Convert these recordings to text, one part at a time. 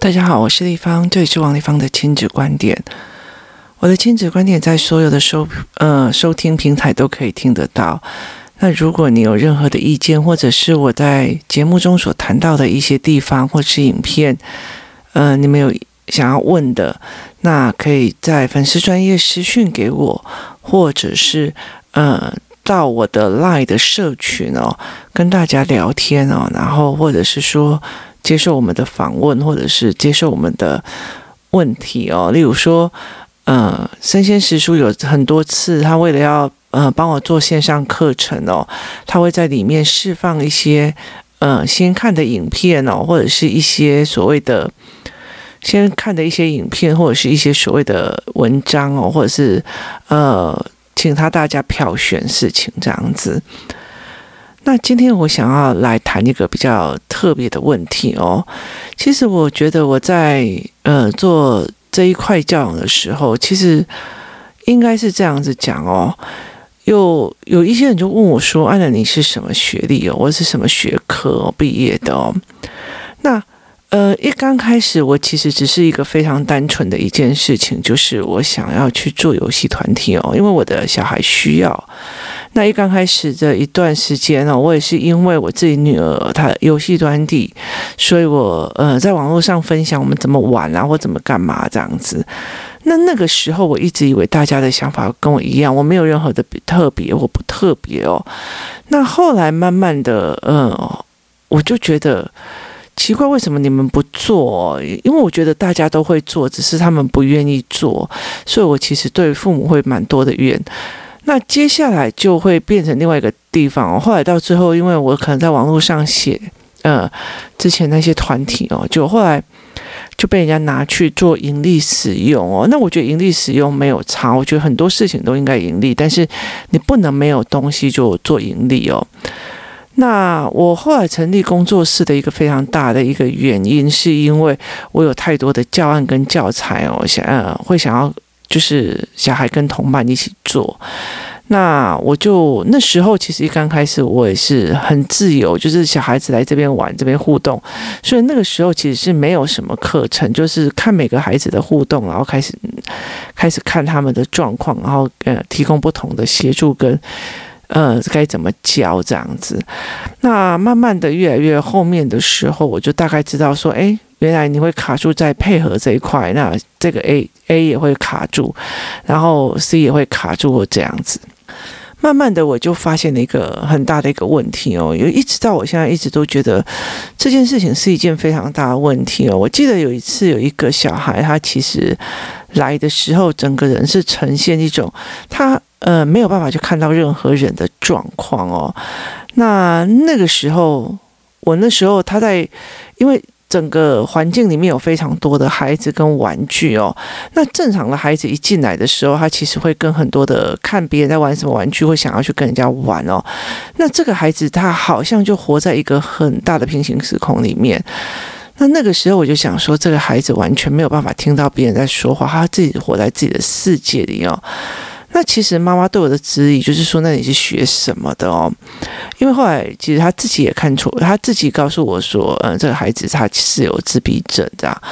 大家好，我是丽芳，这里是王丽芳的亲子观点。我的亲子观点在所有的收呃收听平台都可以听得到。那如果你有任何的意见，或者是我在节目中所谈到的一些地方，或是影片，呃，你们有想要问的，那可以在粉丝专业私讯给我，或者是呃到我的 LINE 的社群哦，跟大家聊天哦，然后或者是说。接受我们的访问，或者是接受我们的问题哦。例如说，呃，生鲜时书有很多次，他为了要呃帮我做线上课程哦，他会在里面释放一些呃先看的影片哦，或者是一些所谓的先看的一些影片，或者是一些所谓的文章哦，或者是呃请他大家票选事情这样子。那今天我想要来谈一个比较特别的问题哦。其实我觉得我在呃做这一块教养的时候，其实应该是这样子讲哦。有有一些人就问我说：“安娜，你是什么学历哦？我是什么学科毕业的哦？”那呃，一刚开始我其实只是一个非常单纯的一件事情，就是我想要去做游戏团体哦，因为我的小孩需要。那一刚开始的一段时间呢，我也是因为我自己女儿她游戏团体，所以我呃在网络上分享我们怎么玩啊，或怎么干嘛这样子。那那个时候我一直以为大家的想法跟我一样，我没有任何的特别或不特别哦。那后来慢慢的，呃，我就觉得奇怪，为什么你们不做？因为我觉得大家都会做，只是他们不愿意做，所以我其实对父母会蛮多的怨。那接下来就会变成另外一个地方。后来到最后，因为我可能在网络上写，呃，之前那些团体哦，就后来就被人家拿去做盈利使用哦。那我觉得盈利使用没有差，我觉得很多事情都应该盈利，但是你不能没有东西就做盈利哦。那我后来成立工作室的一个非常大的一个原因，是因为我有太多的教案跟教材哦，想呃会想要。就是小孩跟同伴一起做，那我就那时候其实一刚开始我也是很自由，就是小孩子来这边玩，这边互动，所以那个时候其实是没有什么课程，就是看每个孩子的互动，然后开始开始看他们的状况，然后呃提供不同的协助跟呃该怎么教这样子。那慢慢的越来越后面的时候，我就大概知道说，哎。原来你会卡住在配合这一块，那这个 A A 也会卡住，然后 C 也会卡住，这样子。慢慢的，我就发现了一个很大的一个问题哦，因为一直到我现在一直都觉得这件事情是一件非常大的问题哦。我记得有一次有一个小孩，他其实来的时候，整个人是呈现一种他呃没有办法去看到任何人的状况哦。那那个时候，我那时候他在因为。整个环境里面有非常多的孩子跟玩具哦。那正常的孩子一进来的时候，他其实会跟很多的看别人在玩什么玩具，会想要去跟人家玩哦。那这个孩子他好像就活在一个很大的平行时空里面。那那个时候我就想说，这个孩子完全没有办法听到别人在说话，他自己活在自己的世界里哦。那其实妈妈对我的质疑就是说，那你是学什么的哦？因为后来其实他自己也看错，他自己告诉我说，嗯，这个孩子他是有自闭症这样。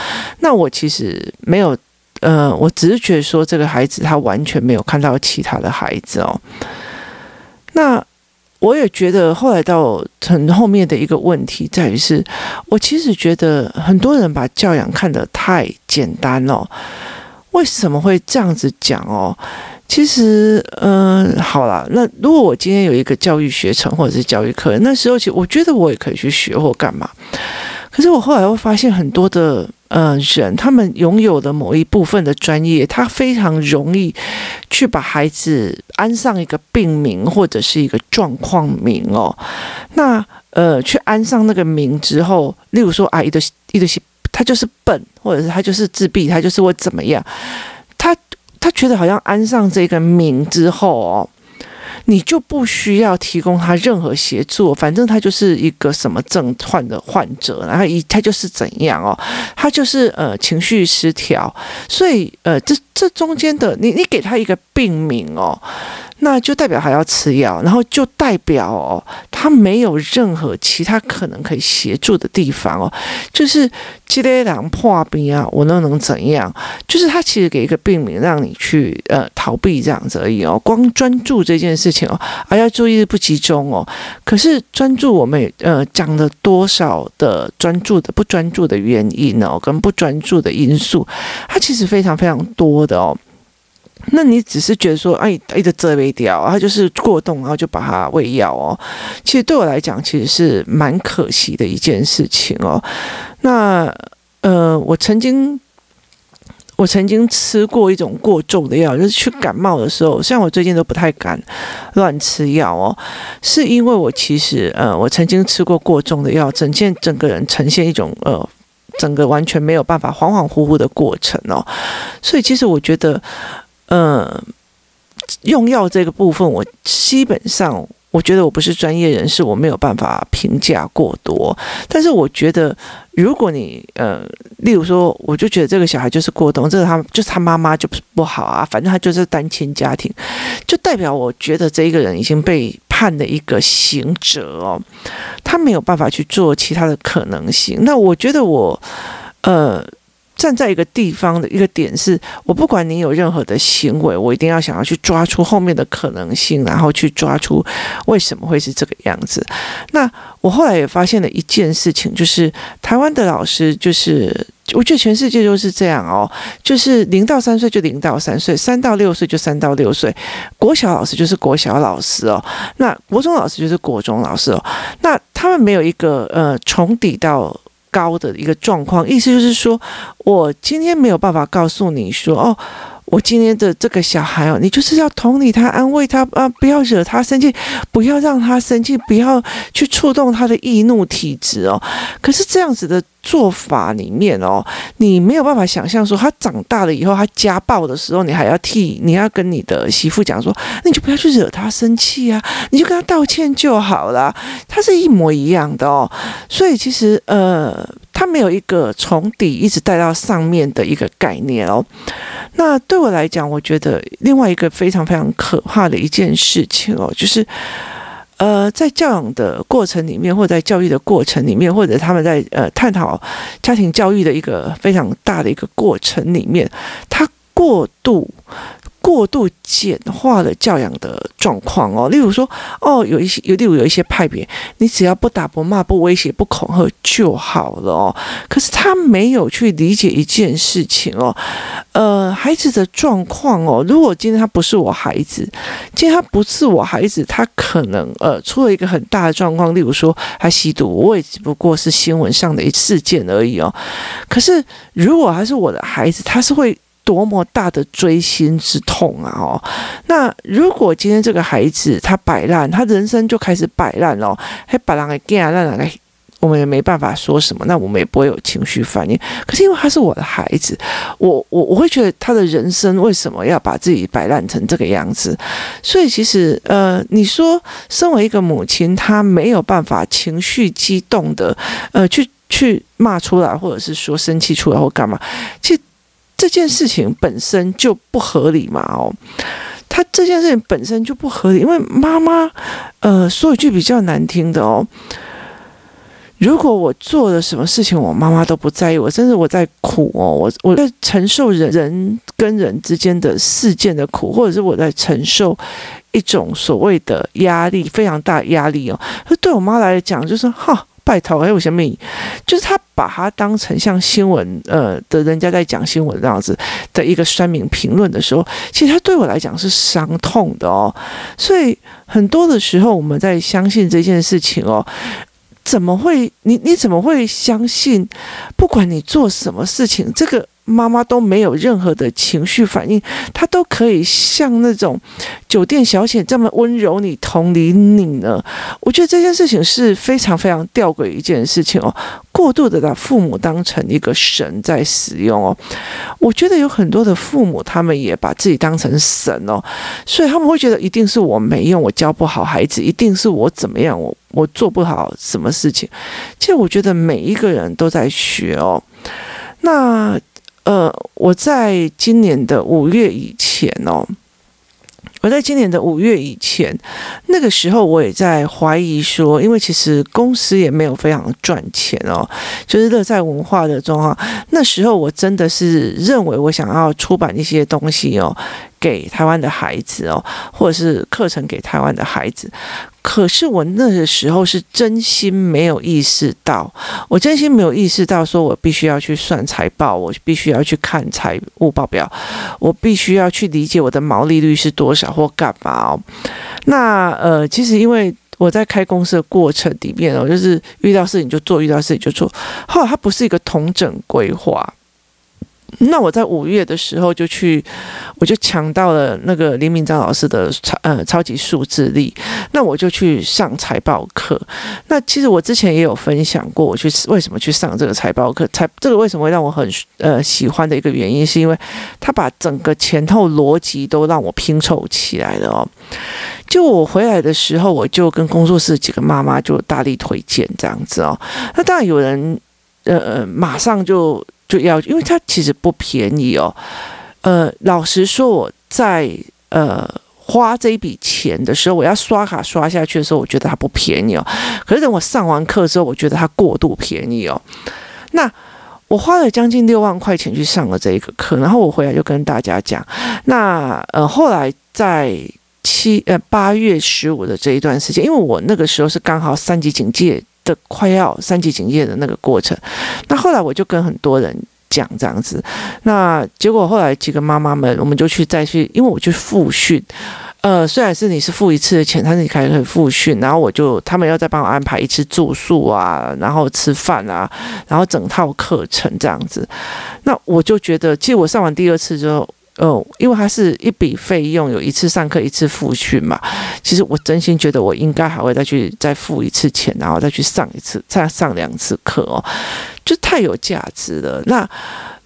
那我其实没有，呃，我只是觉得说这个孩子他完全没有看到其他的孩子哦。那我也觉得后来到很后面的一个问题在于是，我其实觉得很多人把教养看得太简单了。为什么会这样子讲哦？其实，嗯，好了，那如果我今天有一个教育学程或者是教育课，那时候其实我觉得我也可以去学或干嘛。可是我后来会发现，很多的呃人，他们拥有的某一部分的专业，他非常容易去把孩子安上一个病名或者是一个状况名哦。那呃，去安上那个名之后，例如说啊，一个一个他就是笨，或者是他就是自闭，他就是会怎么样，他。觉得好像安上这个名之后哦，你就不需要提供他任何协助，反正他就是一个什么症患的患者，然后一他就是怎样哦，他就是呃情绪失调，所以呃这这中间的你你给他一个病名哦，那就代表还要吃药，然后就代表哦，他没有任何其他可能可以协助的地方哦，就是积累两破病啊，我那能怎样？就是他其实给一个病名让你去呃逃避这样子而已哦，光专注这件事事情哦，还要注意力不集中哦。可是专注，我们呃讲了多少的专注的不专注的原因哦，跟不专注的因素，它其实非常非常多的哦。那你只是觉得说，哎，一直遮没掉，它就是过动，然后就把它喂药哦。其实对我来讲，其实是蛮可惜的一件事情哦。那呃，我曾经我曾经吃过一种过重的药，就是去感冒的时候，像我最近都不太敢乱吃药哦，是因为我其实呃，我曾经吃过过重的药，整件整个人呈现一种呃，整个完全没有办法恍恍惚惚的过程哦。所以其实我觉得。嗯，用药这个部分，我基本上我觉得我不是专业人士，我没有办法评价过多。但是我觉得，如果你呃，例如说，我就觉得这个小孩就是过动，这个他就是他妈妈就不好啊，反正他就是单亲家庭，就代表我觉得这一个人已经被判了一个刑责哦，他没有办法去做其他的可能性。那我觉得我呃。站在一个地方的一个点是，我不管你有任何的行为，我一定要想要去抓出后面的可能性，然后去抓出为什么会是这个样子。那我后来也发现了一件事情，就是台湾的老师，就是我觉得全世界都是这样哦，就是零到三岁就零到三岁，三到六岁就三到六岁，国小老师就是国小老师哦，那国中老师就是国中老师哦，那他们没有一个呃重叠到。高的一个状况，意思就是说，我今天没有办法告诉你说，哦，我今天的这个小孩哦，你就是要同理他、安慰他啊，不要惹他生气，不要让他生气，不要去触动他的易怒体质哦。可是这样子的。做法里面哦，你没有办法想象说他长大了以后，他家暴的时候，你还要替你要跟你的媳妇讲说，那你就不要去惹他生气啊，你就跟他道歉就好了。他是一模一样的哦，所以其实呃，他没有一个从底一直带到上面的一个概念哦。那对我来讲，我觉得另外一个非常非常可怕的一件事情哦，就是。呃，在教养的过程里面，或者在教育的过程里面，或者他们在呃探讨家庭教育的一个非常大的一个过程里面，他过度。过度简化了教养的状况哦，例如说，哦，有一些有例如有一些派别，你只要不打不骂不威胁不恐吓就好了哦。可是他没有去理解一件事情哦，呃，孩子的状况哦，如果今天他不是我孩子，今天他不是我孩子，他可能呃出了一个很大的状况，例如说他吸毒，我也只不过是新闻上的一事件而已哦。可是如果还是我的孩子，他是会。多么大的锥心之痛啊！哦，那如果今天这个孩子他摆烂，他人生就开始摆烂了，还把人给干啊，那个我们也没办法说什么，那我们也不会有情绪反应。可是因为他是我的孩子，我我我会觉得他的人生为什么要把自己摆烂成这个样子？所以其实呃，你说身为一个母亲，她没有办法情绪激动的呃去去骂出来，或者是说生气出来或干嘛？其实。这件事情本身就不合理嘛，哦，他这件事情本身就不合理，因为妈妈，呃，说一句比较难听的哦，如果我做了什么事情，我妈妈都不在意我，甚至我在苦哦，我我在承受人人跟人之间的事件的苦，或者是我在承受一种所谓的压力，非常大压力哦，那对我妈来讲就是哈。拜托，哎，我想问？就是他把他当成像新闻，呃的人家在讲新闻这样子的一个酸民评论的时候，其实他对我来讲是伤痛的哦。所以很多的时候，我们在相信这件事情哦，怎么会？你你怎么会相信？不管你做什么事情，这个。妈妈都没有任何的情绪反应，她都可以像那种酒店小姐这么温柔你、同理你呢。我觉得这件事情是非常非常吊诡一件事情哦，过度的把父母当成一个神在使用哦。我觉得有很多的父母，他们也把自己当成神哦，所以他们会觉得一定是我没用，我教不好孩子，一定是我怎么样，我我做不好什么事情。其实我觉得每一个人都在学哦，那。呃，我在今年的五月以前哦，我在今年的五月以前，那个时候我也在怀疑说，因为其实公司也没有非常赚钱哦，就是乐在文化的状况。那时候我真的是认为我想要出版一些东西哦，给台湾的孩子哦，或者是课程给台湾的孩子。可是我那个时候是真心没有意识到，我真心没有意识到，说我必须要去算财报，我必须要去看财务报表，我必须要去理解我的毛利率是多少或干嘛哦。那呃，其实因为我在开公司的过程里面我，就是遇到事情就做，遇到事情就做，后来它不是一个统整规划。那我在五月的时候就去，我就抢到了那个林明章老师的超呃超级数字力，那我就去上财报课。那其实我之前也有分享过，我去为什么去上这个财报课，财这个为什么会让我很呃喜欢的一个原因，是因为他把整个前后逻辑都让我拼凑起来了哦。就我回来的时候，我就跟工作室几个妈妈就大力推荐这样子哦。那当然有人呃呃马上就。就要，因为它其实不便宜哦。呃，老实说，我在呃花这一笔钱的时候，我要刷卡刷下去的时候，我觉得它不便宜哦。可是等我上完课之后，我觉得它过度便宜哦。那我花了将近六万块钱去上了这一个课，然后我回来就跟大家讲，那呃后来在七呃八月十五的这一段时间，因为我那个时候是刚好三级警戒。的快要三级警戒的那个过程，那后来我就跟很多人讲这样子，那结果后来几个妈妈们，我们就去再去，因为我去复训，呃，虽然是你是付一次的钱，但是你可以复训，然后我就他们要再帮我安排一次住宿啊，然后吃饭啊，然后整套课程这样子，那我就觉得，其实我上完第二次之后。哦，因为它是一笔费用，有一次上课一次复训嘛。其实我真心觉得我应该还会再去再付一次钱，然后再去上一次，再上两次课哦，就太有价值了。那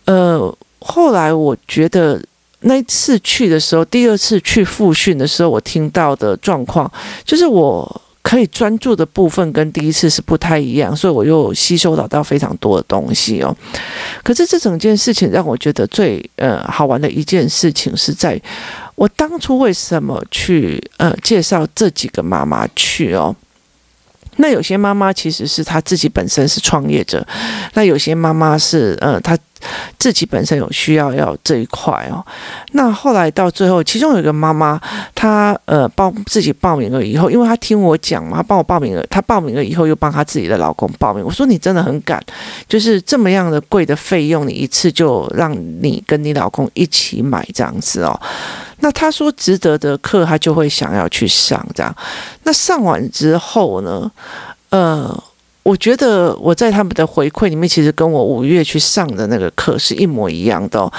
呃，后来我觉得那一次去的时候，第二次去复训的时候，我听到的状况就是我。可以专注的部分跟第一次是不太一样，所以我又吸收到到非常多的东西哦。可是这整件事情让我觉得最呃好玩的一件事情是在，我当初为什么去呃介绍这几个妈妈去哦。那有些妈妈其实是她自己本身是创业者，那有些妈妈是呃她。自己本身有需要要这一块哦，那后来到最后，其中有一个妈妈，她呃报自己报名了以后，因为她听我讲嘛，她帮我报名了，她报名了以后又帮她自己的老公报名。我说你真的很敢，就是这么样的贵的费用，你一次就让你跟你老公一起买这样子哦。那他说值得的课，他就会想要去上这样。那上完之后呢，呃。我觉得我在他们的回馈里面，其实跟我五月去上的那个课是一模一样的。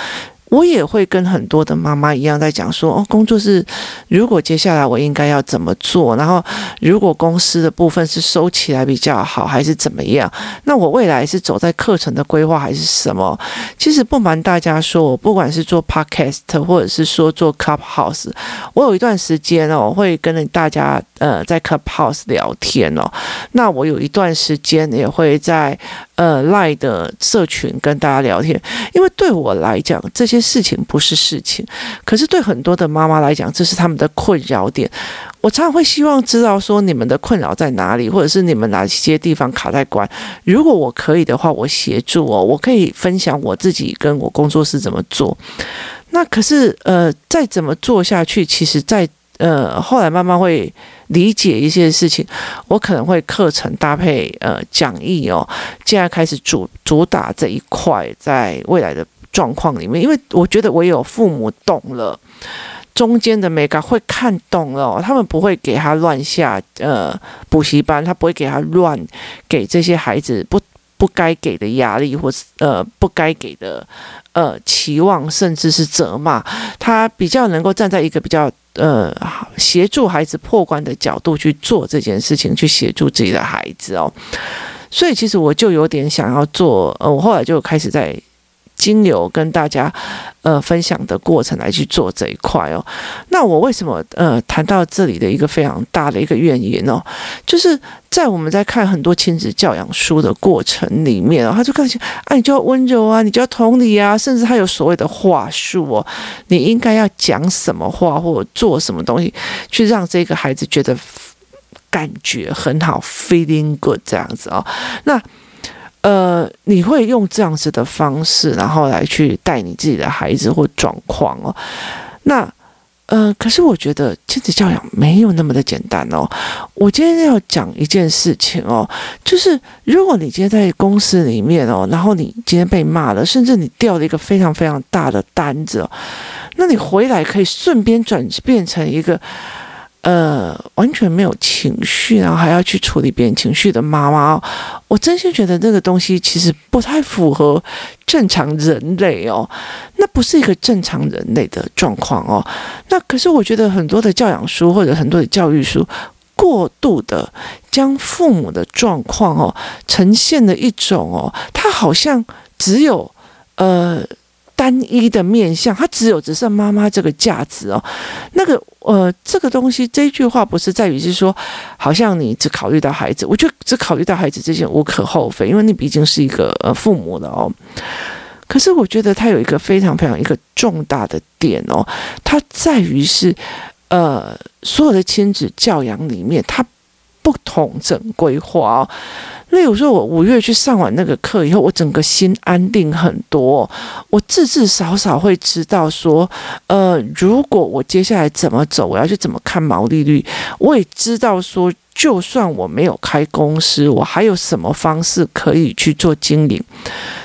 我也会跟很多的妈妈一样在讲说，哦，工作是如果接下来我应该要怎么做，然后如果公司的部分是收起来比较好，还是怎么样？那我未来是走在课程的规划还是什么？其实不瞒大家说，我不管是做 podcast 或者是说做 Clubhouse，我有一段时间哦，我会跟大家呃在 Clubhouse 聊天哦。那我有一段时间也会在。呃，LINE 的社群跟大家聊天，因为对我来讲，这些事情不是事情，可是对很多的妈妈来讲，这是他们的困扰点。我常常会希望知道说你们的困扰在哪里，或者是你们哪些地方卡在关。如果我可以的话，我协助哦，我可以分享我自己跟我工作室怎么做。那可是呃，再怎么做下去，其实在。呃，后来慢慢会理解一些事情，我可能会课程搭配呃讲义哦，现在开始主主打这一块，在未来的状况里面，因为我觉得我有父母懂了，中间的美感会看懂了，他们不会给他乱下呃补习班，他不会给他乱给这些孩子不不该给的压力，或是呃不该给的呃期望，甚至是责骂，他比较能够站在一个比较。呃，协助孩子破关的角度去做这件事情，去协助自己的孩子哦。所以其实我就有点想要做，呃，我后来就开始在经由跟大家呃分享的过程来去做这一块哦。那我为什么呃谈到这里的一个非常大的一个原因哦，就是在我们在看很多亲子教养书的过程里面哦，他就告诉啊，你就要温柔啊，你就要同理啊，甚至他有所谓的话术哦，你应该要讲什么话或做什么东西，去让这个孩子觉得感觉很好，feeling good 这样子哦，那。呃，你会用这样子的方式，然后来去带你自己的孩子或状况哦。那呃，可是我觉得亲子教养没有那么的简单哦。我今天要讲一件事情哦，就是如果你今天在公司里面哦，然后你今天被骂了，甚至你掉了一个非常非常大的单子哦，那你回来可以顺便转变成一个。呃，完全没有情绪，然后还要去处理别人情绪的妈妈，我真心觉得这个东西其实不太符合正常人类哦，那不是一个正常人类的状况哦。那可是我觉得很多的教养书或者很多的教育书，过度的将父母的状况哦呈现的一种哦，它好像只有呃。单一的面向，它只有只剩妈妈这个价值哦。那个呃，这个东西，这句话不是在于是说，好像你只考虑到孩子，我觉得只考虑到孩子这件无可厚非，因为你毕竟是一个呃父母的哦。可是我觉得它有一个非常非常一个重大的点哦，它在于是呃所有的亲子教养里面，它不统整规划哦。例如说，我五月去上完那个课以后，我整个心安定很多。我至至少少会知道说，呃，如果我接下来怎么走，我要去怎么看毛利率，我也知道说。就算我没有开公司，我还有什么方式可以去做经营？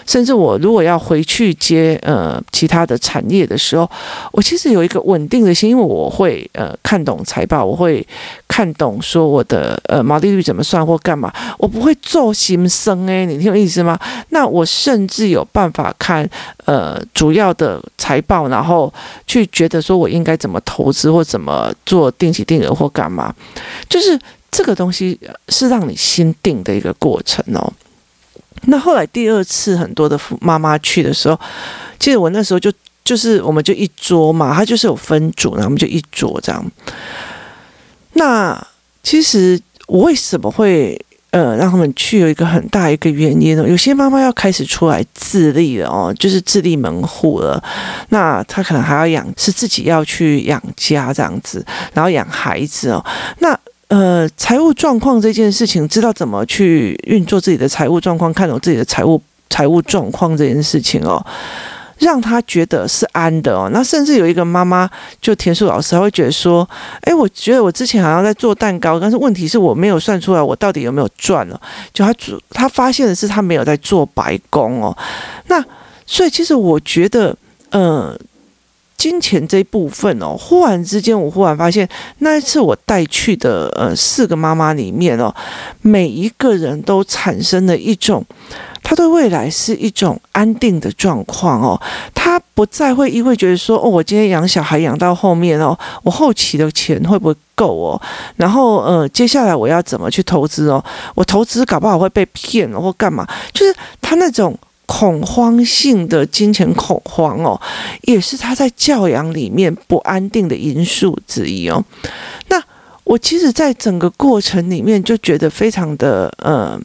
甚至我如果要回去接呃其他的产业的时候，我其实有一个稳定的心，因为我会呃看懂财报，我会看懂说我的呃毛利率怎么算或干嘛，我不会做心生诶，你听我意思吗？那我甚至有办法看呃主要的财报，然后去觉得说我应该怎么投资或怎么做定期定额或干嘛，就是。这个东西是让你心定的一个过程哦。那后来第二次很多的妈妈去的时候，其实我那时候就就是我们就一桌嘛，他就是有分组，然后我们就一桌这样。那其实我为什么会呃让他们去有一个很大一个原因呢？有些妈妈要开始出来自立了哦，就是自立门户了。那她可能还要养，是自己要去养家这样子，然后养孩子哦。那呃，财务状况这件事情，知道怎么去运作自己的财务状况，看懂自己的财务财务状况这件事情哦，让他觉得是安的哦。那甚至有一个妈妈，就田树老师，他会觉得说，哎，我觉得我之前好像在做蛋糕，但是问题是我没有算出来我到底有没有赚了。就他主他发现的是他没有在做白工哦。那所以其实我觉得，呃。金钱这一部分哦，忽然之间，我忽然发现，那一次我带去的呃四个妈妈里面哦，每一个人都产生了一种，他对未来是一种安定的状况哦，他不再会因为觉得说哦，我今天养小孩养到后面哦，我后期的钱会不会够哦？然后呃，接下来我要怎么去投资哦？我投资搞不好会被骗或干嘛？就是他那种。恐慌性的金钱恐慌哦，也是他在教养里面不安定的因素之一哦。那我其实，在整个过程里面就觉得非常的呃，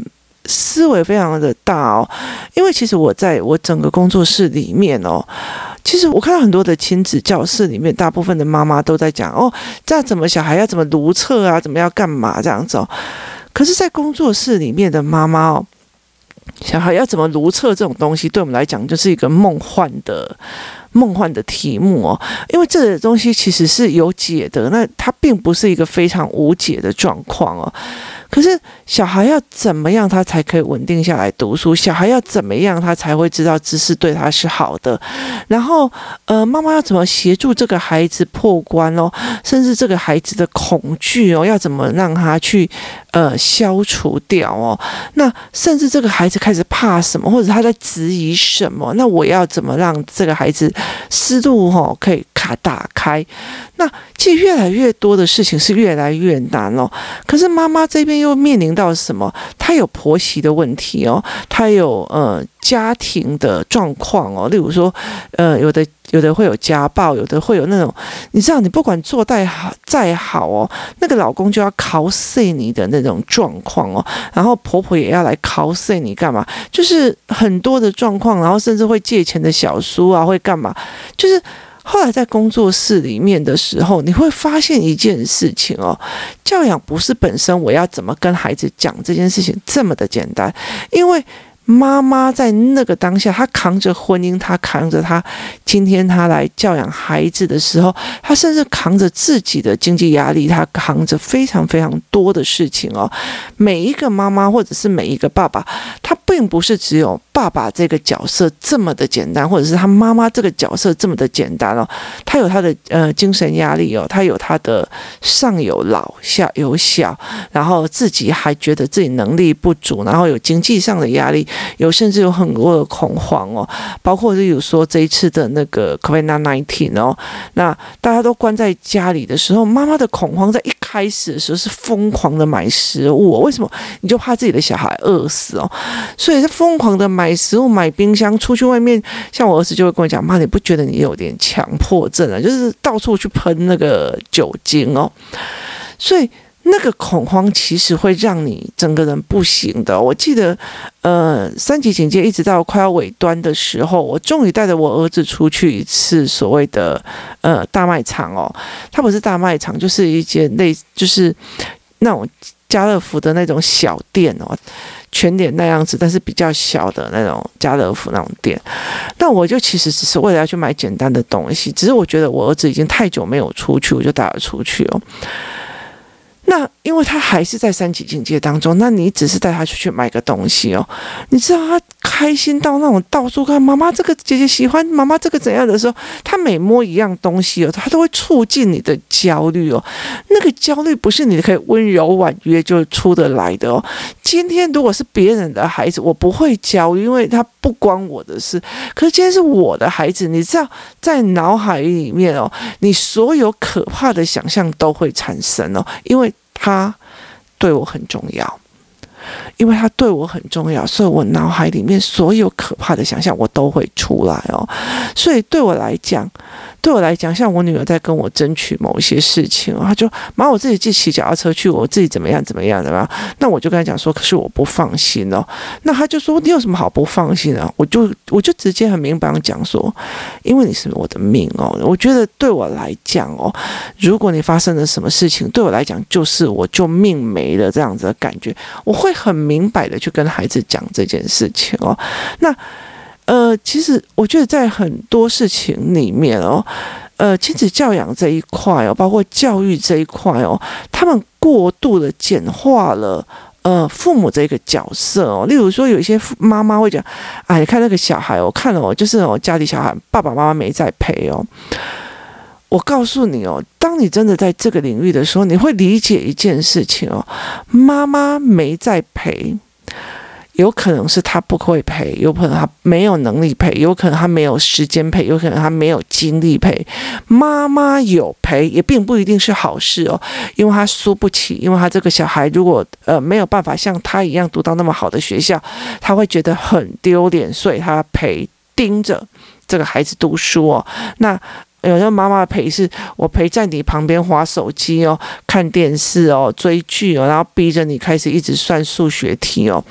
思维非常的大哦。因为其实我在我整个工作室里面哦，其实我看到很多的亲子教室里面，大部分的妈妈都在讲哦，这样怎么小孩要怎么如厕啊，怎么要干嘛这样子哦。可是，在工作室里面的妈妈哦。小孩要怎么如厕这种东西，对我们来讲就是一个梦幻的梦幻的题目哦，因为这个东西其实是有解的，那它并不是一个非常无解的状况哦。可是小孩要怎么样，他才可以稳定下来读书？小孩要怎么样，他才会知道知识对他是好的？然后，呃，妈妈要怎么协助这个孩子破关哦？甚至这个孩子的恐惧哦，要怎么让他去呃消除掉哦？那甚至这个孩子开始怕什么，或者他在质疑什么？那我要怎么让这个孩子湿度哈，可以。打开。那其实越来越多的事情是越来越难哦。可是妈妈这边又面临到什么？她有婆媳的问题哦，她有呃家庭的状况哦。例如说，呃，有的有的会有家暴，有的会有那种，你知道，你不管做再好再好哦，那个老公就要考碎你的那种状况哦。然后婆婆也要来考碎你干嘛？就是很多的状况，然后甚至会借钱的小叔啊，会干嘛？就是。后来在工作室里面的时候，你会发现一件事情哦，教养不是本身我要怎么跟孩子讲这件事情这么的简单，因为。妈妈在那个当下，她扛着婚姻，她扛着她今天她来教养孩子的时候，她甚至扛着自己的经济压力，她扛着非常非常多的事情哦。每一个妈妈或者是每一个爸爸，他并不是只有爸爸这个角色这么的简单，或者是他妈妈这个角色这么的简单哦。他有他的呃精神压力哦，他有他的上有老下有小，然后自己还觉得自己能力不足，然后有经济上的压力。有甚至有很多的恐慌哦，包括就有说这一次的那个 COVID-19 哦，那大家都关在家里的时候，妈妈的恐慌在一开始的时候是疯狂的买食物哦，为什么？你就怕自己的小孩饿死哦，所以是疯狂的买食物、买冰箱，出去外面，像我儿子就会跟我讲：“妈，你不觉得你有点强迫症啊？就是到处去喷那个酒精哦。”所以。那个恐慌其实会让你整个人不行的。我记得，呃，三级警戒一直到快要尾端的时候，我终于带着我儿子出去一次所谓的呃大卖场哦。它不是大卖场，就是一间类就是那种家乐福的那种小店哦，全联那样子，但是比较小的那种家乐福那种店。那我就其实只是为了要去买简单的东西，只是我觉得我儿子已经太久没有出去，我就带他出去哦。那因为他还是在三级境界当中，那你只是带他出去买个东西哦，你知道他开心到那种到处看妈妈这个姐姐喜欢妈妈这个怎样的时候，他每摸一样东西哦，他都会促进你的焦虑哦。那个焦虑不是你可以温柔婉约就出得来的哦。今天如果是别人的孩子，我不会焦虑，因为他不关我的事。可是今天是我的孩子，你知道在脑海里面哦，你所有可怕的想象都会产生哦，因为。他对我很重要，因为他对我很重要，所以我脑海里面所有可怕的想象我都会出来哦。所以对我来讲。对我来讲，像我女儿在跟我争取某一些事情，她就妈，我自己自己骑脚踏车去，我自己怎么样怎么样的吧。那我就跟她讲说，可是我不放心哦。那她就说，你有什么好不放心的？我就我就直接很明白讲说，因为你是我的命哦。我觉得对我来讲哦，如果你发生了什么事情，对我来讲就是我就命没了这样子的感觉。我会很明白的去跟孩子讲这件事情哦。那。呃，其实我觉得在很多事情里面哦，呃，亲子教养这一块哦，包括教育这一块哦，他们过度的简化了呃父母这个角色哦。例如说，有一些妈妈会讲，哎，看那个小孩，我看了哦，就是我家里小孩爸爸妈妈没在陪哦。我告诉你哦，当你真的在这个领域的时候，你会理解一件事情哦，妈妈没在陪。有可能是他不会陪，有可能他没有能力陪，有可能他没有时间陪，有可能他没有精力陪。妈妈有陪，也并不一定是好事哦，因为他输不起，因为他这个小孩如果呃没有办法像他一样读到那么好的学校，他会觉得很丢脸，所以他陪盯着这个孩子读书哦。那。有些妈妈陪是，我陪在你旁边划手机哦，看电视哦，追剧哦，然后逼着你开始一直算数学题哦。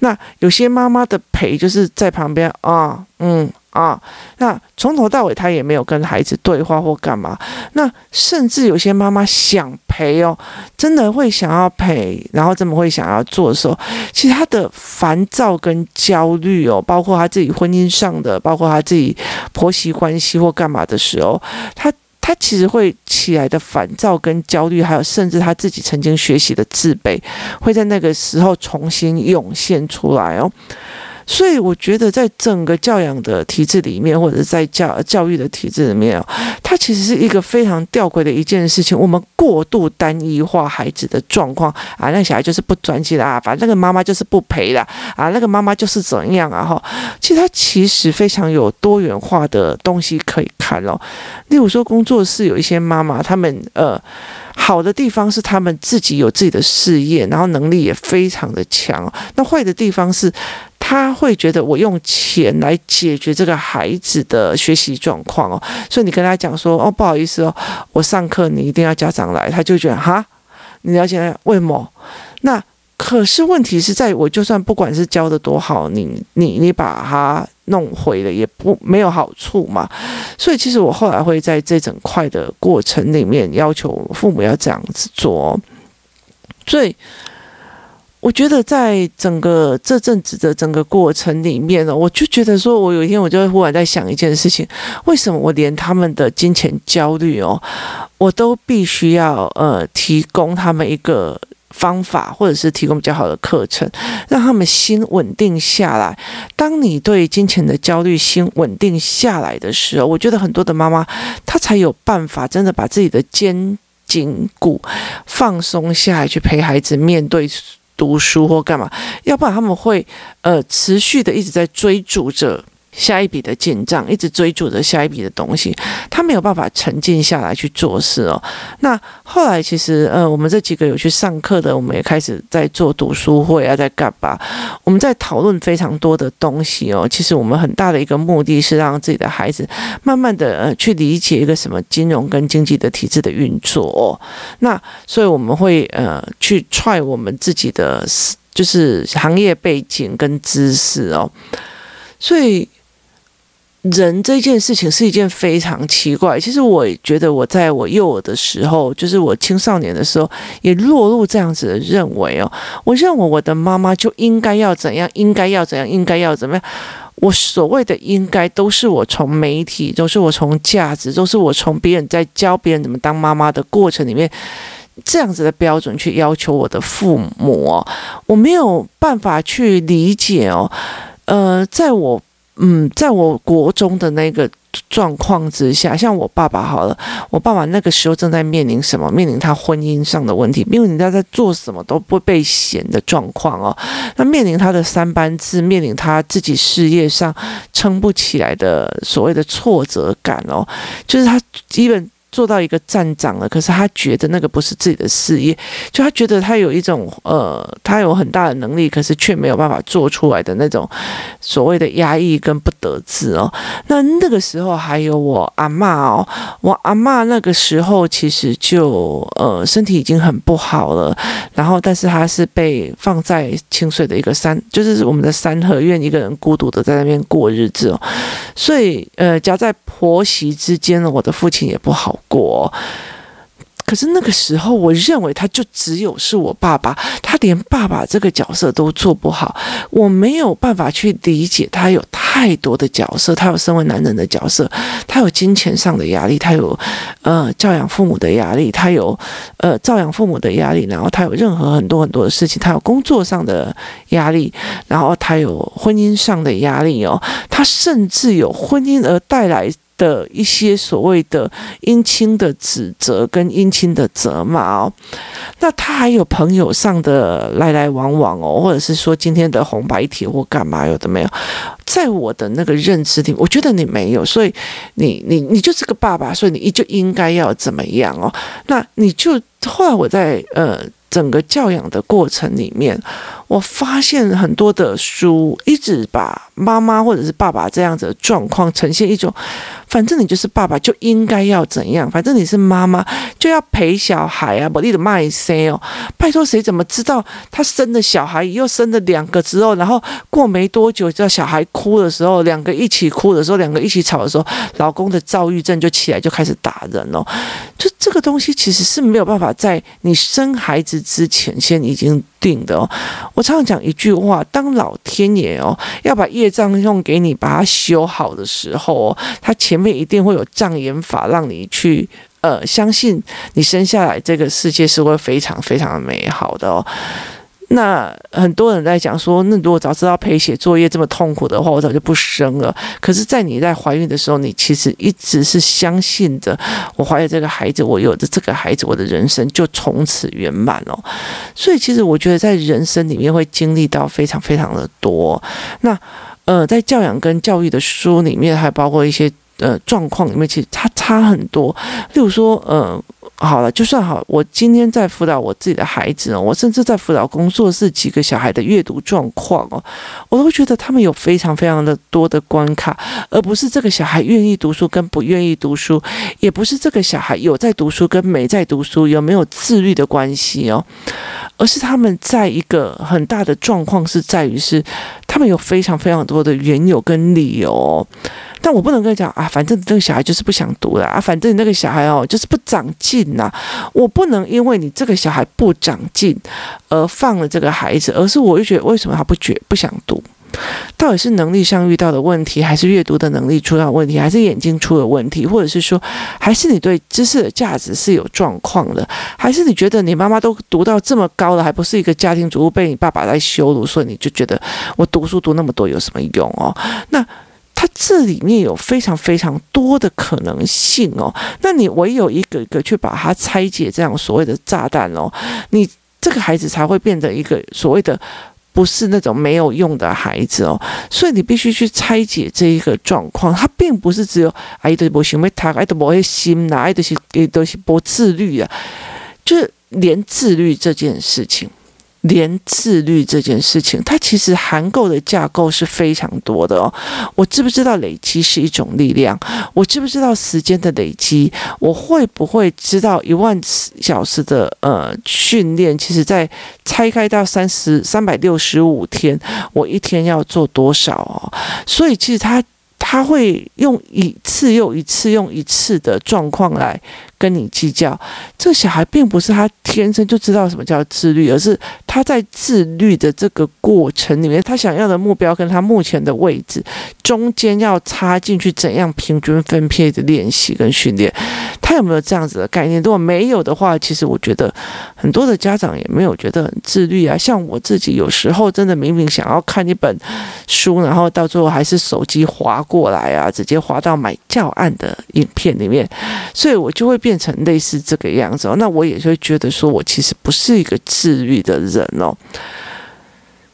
那有些妈妈的陪就是在旁边啊，嗯。啊，那从头到尾他也没有跟孩子对话或干嘛。那甚至有些妈妈想陪哦，真的会想要陪，然后这么会想要做的时候，其实他的烦躁跟焦虑哦，包括他自己婚姻上的，包括他自己婆媳关系或干嘛的时候，他他其实会起来的烦躁跟焦虑，还有甚至他自己曾经学习的自卑，会在那个时候重新涌现出来哦。所以我觉得，在整个教养的体制里面，或者在教教育的体制里面，它其实是一个非常吊诡的一件事情。我们过度单一化孩子的状况啊，那小孩就是不专心啊，反正那个妈妈就是不陪的啊，那个妈妈就是怎样啊？哈，其实它其实非常有多元化的东西可以看哦。例如说，工作室有一些妈妈，他们呃。好的地方是他们自己有自己的事业，然后能力也非常的强。那坏的地方是，他会觉得我用钱来解决这个孩子的学习状况哦。所以你跟他讲说，哦，不好意思哦，我上课你一定要家长来，他就觉得哈，你了解为什么？那。可是问题是在我就算不管是教的多好，你你你把它弄毁了也不没有好处嘛。所以其实我后来会在这整块的过程里面要求父母要这样子做。所以我觉得在整个这阵子的整个过程里面呢，我就觉得说，我有一天我就会忽然在想一件事情：为什么我连他们的金钱焦虑哦，我都必须要呃提供他们一个。方法，或者是提供比较好的课程，让他们心稳定下来。当你对金钱的焦虑心稳定下来的时候，我觉得很多的妈妈她才有办法真的把自己的肩颈骨放松下来，去陪孩子面对读书或干嘛。要不然他们会呃持续的一直在追逐着。下一笔的进账，一直追逐着下一笔的东西，他没有办法沉静下来去做事哦。那后来其实，呃，我们这几个有去上课的，我们也开始在做读书会啊，在干嘛？我们在讨论非常多的东西哦。其实我们很大的一个目的是让自己的孩子慢慢的呃去理解一个什么金融跟经济的体制的运作哦。那所以我们会呃去踹我们自己的就是行业背景跟知识哦。所以。人这件事情是一件非常奇怪。其实我觉得，我在我幼儿的时候，就是我青少年的时候，也落入这样子的认为哦。我认为我的妈妈就应该要怎样，应该要怎样，应该要怎么样。我所谓的应该，都是我从媒体，都是我从价值，都是我从别人在教别人怎么当妈妈的过程里面，这样子的标准去要求我的父母哦。我没有办法去理解哦。呃，在我。嗯，在我国中的那个状况之下，像我爸爸好了，我爸爸那个时候正在面临什么？面临他婚姻上的问题，因为人家在做什么都不被嫌的状况哦。那面临他的三班制，面临他自己事业上撑不起来的所谓的挫折感哦，就是他基本。做到一个站长了，可是他觉得那个不是自己的事业，就他觉得他有一种呃，他有很大的能力，可是却没有办法做出来的那种所谓的压抑跟不得志哦。那那个时候还有我阿嬷哦，我阿嬷那个时候其实就呃身体已经很不好了，然后但是他是被放在清水的一个山，就是我们的三合院，一个人孤独的在那边过日子哦，所以呃夹在婆媳之间呢，我的父亲也不好过。可是那个时候，我认为他就只有是我爸爸，他连爸爸这个角色都做不好，我没有办法去理解他有太多的角色，他有身为男人的角色，他有金钱上的压力，他有呃教养父母的压力，他有呃照养父母的压力，然后他有任何很多很多的事情，他有工作上的压力，然后他有婚姻上的压力哦，他甚至有婚姻而带来。的一些所谓的姻亲的指责跟姻亲的责骂哦，那他还有朋友上的来来往往哦，或者是说今天的红白帖或干嘛有的没有，在我的那个认知里，我觉得你没有，所以你你你就是个爸爸，所以你就应该要怎么样哦？那你就后来我在呃。整个教养的过程里面，我发现很多的书一直把妈妈或者是爸爸这样子的状况呈现一种，反正你就是爸爸就应该要怎样，反正你是妈妈就要陪小孩啊，不你的卖生哦，拜托谁怎么知道他生的小孩又生了两个之后，然后过没多久，叫小孩哭的时候，两个一起哭的时候，两个一起吵的时候，老公的躁郁症就起来就开始打人哦，就这个东西其实是没有办法在你生孩子之前先已经定的哦，我常常讲一句话：当老天爷哦要把业障用给你，把它修好的时候哦，他前面一定会有障眼法，让你去呃相信你生下来这个世界是会非常非常的美好的哦。那很多人在讲说，那如果早知道陪写作业这么痛苦的话，我早就不生了。可是，在你在怀孕的时候，你其实一直是相信着，我怀了这个孩子，我有的这个孩子，我的人生就从此圆满了。所以，其实我觉得在人生里面会经历到非常非常的多。那呃，在教养跟教育的书里面，还包括一些呃状况里面，其实差差很多。例如说，呃。好了，就算好，我今天在辅导我自己的孩子哦，我甚至在辅导工作室几个小孩的阅读状况哦，我都觉得他们有非常非常的多的关卡，而不是这个小孩愿意读书跟不愿意读书，也不是这个小孩有在读书跟没在读书有没有自律的关系哦，而是他们在一个很大的状况是在于是，他们有非常非常多的缘由跟理由。但我不能跟你讲啊，反正这个小孩就是不想读了啊，反正你那个小孩哦就是不长进呐。我不能因为你这个小孩不长进而放了这个孩子，而是我就觉得为什么他不觉不想读？到底是能力上遇到的问题，还是阅读的能力出了问题，还是眼睛出了问题，或者是说，还是你对知识的价值是有状况的，还是你觉得你妈妈都读到这么高了，还不是一个家庭主妇被你爸爸来羞辱，所以你就觉得我读书读那么多有什么用哦？那。它这里面有非常非常多的可能性哦，那你唯有一个一个去把它拆解，这样所谓的炸弹哦，你这个孩子才会变得一个所谓的不是那种没有用的孩子哦，所以你必须去拆解这一个状况，它并不是只有爱的不行为，他爱的不会心呐，爱的是爱的是不自律啊，就是连自律这件事情。连自律这件事情，它其实含构的架构是非常多的哦。我知不知道累积是一种力量？我知不知道时间的累积？我会不会知道一万小时的呃训练？其实，在拆开到三十三百六十五天，我一天要做多少哦？所以，其实他他会用一次又一次，用一次的状况来。跟你计较，这小孩并不是他天生就知道什么叫自律，而是他在自律的这个过程里面，他想要的目标跟他目前的位置中间要插进去怎样平均分配的练习跟训练，他有没有这样子的概念？如果没有的话，其实我觉得很多的家长也没有觉得很自律啊。像我自己有时候真的明明想要看一本书，然后到最后还是手机滑过来啊，直接滑到买教案的影片里面，所以我就会变。变成类似这个样子哦，那我也会觉得说，我其实不是一个治愈的人哦。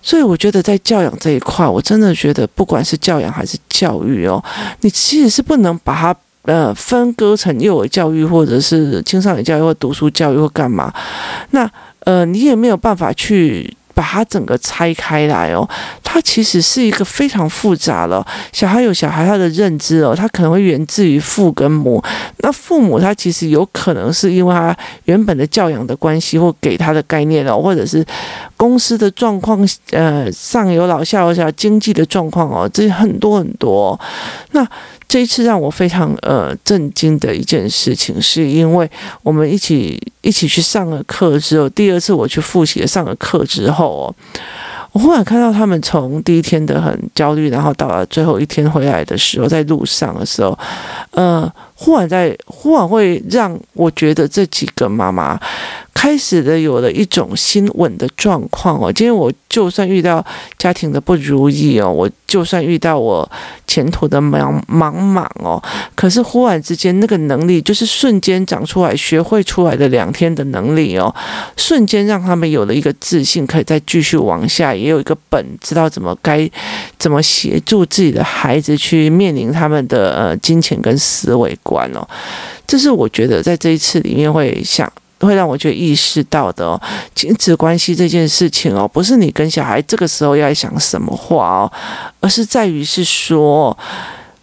所以我觉得在教养这一块，我真的觉得不管是教养还是教育哦，你其实是不能把它呃分割成幼儿教育或者是青少年教育或读书教育或干嘛。那呃，你也没有办法去。把它整个拆开来哦，它其实是一个非常复杂的。小孩有小孩他的认知哦，他可能会源自于父跟母。那父母他其实有可能是因为他原本的教养的关系或给他的概念哦，或者是公司的状况，呃，上有老下有小，经济的状况哦，这很多很多。那这一次让我非常呃震惊的一件事情，是因为我们一起一起去上了课之后，第二次我去复习上了课之后哦，我忽然看到他们从第一天的很焦虑，然后到了最后一天回来的时候，在路上的时候，嗯，忽然在忽然会让我觉得这几个妈妈。开始的有了一种心稳的状况哦，今天我就算遇到家庭的不如意哦，我就算遇到我前途的茫茫茫哦，可是忽然之间那个能力就是瞬间长出来、学会出来的两天的能力哦，瞬间让他们有了一个自信，可以再继续往下，也有一个本，知道怎么该怎么协助自己的孩子去面临他们的呃金钱跟思维观哦，这是我觉得在这一次里面会想。会让我觉得意识到的哦，亲子关系这件事情哦，不是你跟小孩这个时候要想什么话哦，而是在于是说，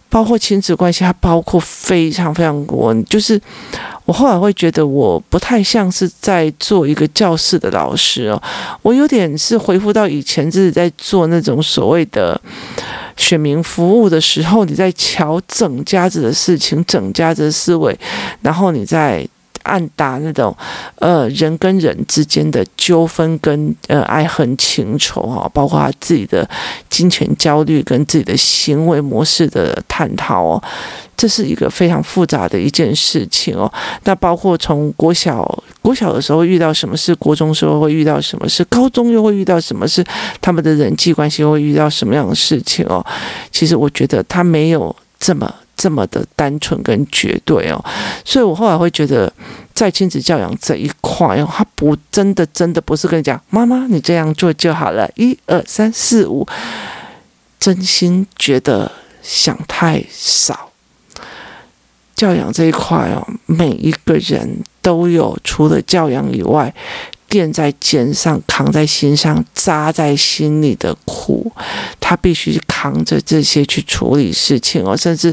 包括亲子关系，它包括非常非常多。就是我后来会觉得，我不太像是在做一个教室的老师哦，我有点是回复到以前自己在做那种所谓的选民服务的时候，你在瞧整家子的事情，整家子的思维，然后你在。暗打那种，呃，人跟人之间的纠纷跟呃爱恨情仇哈，包括他自己的金钱焦虑跟自己的行为模式的探讨哦，这是一个非常复杂的一件事情哦。那包括从国小。国小的时候遇到什么事，国中时候会遇到什么事，高中又会遇到什么事，他们的人际关系会遇到什么样的事情哦？其实我觉得他没有这么这么的单纯跟绝对哦，所以我后来会觉得，在亲子教养这一块哦，他不真的真的不是跟你讲，妈妈你这样做就好了，一二三四五，真心觉得想太少。教养这一块哦，每一个人都有除了教养以外，垫在肩上、扛在心上、扎在心里的苦，他必须扛着这些去处理事情哦。甚至，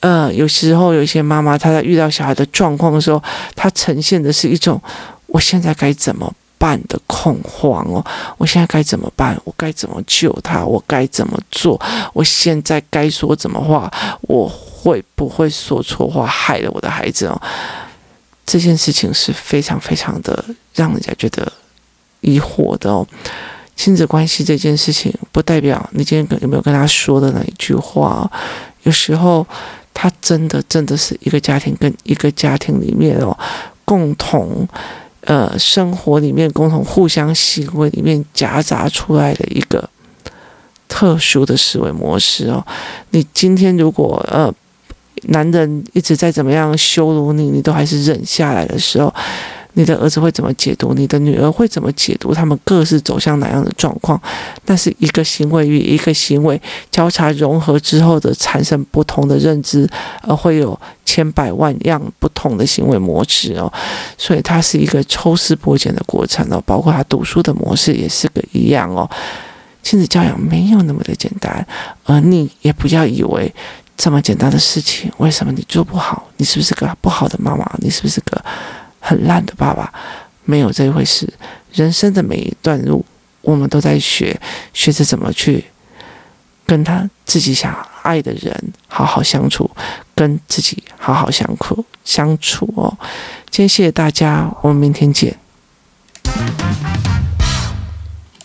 呃，有时候有一些妈妈，她在遇到小孩的状况的时候，她呈现的是一种：我现在该怎么半的恐慌哦，我现在该怎么办？我该怎么救他？我该怎么做？我现在该说怎么话？我会不会说错话，害了我的孩子哦？这件事情是非常非常的让人家觉得疑惑的哦。亲子关系这件事情，不代表你今天有没有跟他说的那一句话。有时候，他真的真的是一个家庭跟一个家庭里面哦，共同。呃，生活里面共同互相行为里面夹杂出来的一个特殊的思维模式哦。你今天如果呃，男人一直在怎么样羞辱你，你都还是忍下来的时候。你的儿子会怎么解读？你的女儿会怎么解读？他们各自走向哪样的状况？但是一个行为与一个行为交叉融合之后的产生不同的认知，而会有千百万样不同的行为模式哦。所以它是一个抽丝剥茧的过程哦。包括他读书的模式也是个一样哦。亲子教养没有那么的简单，而你也不要以为这么简单的事情，为什么你做不好？你是不是个不好的妈妈？你是不是个？很烂的爸爸，没有这一回事。人生的每一段路，我们都在学，学着怎么去跟他自己想爱的人好好相处，跟自己好好相处相处哦。今天谢谢大家，我们明天见。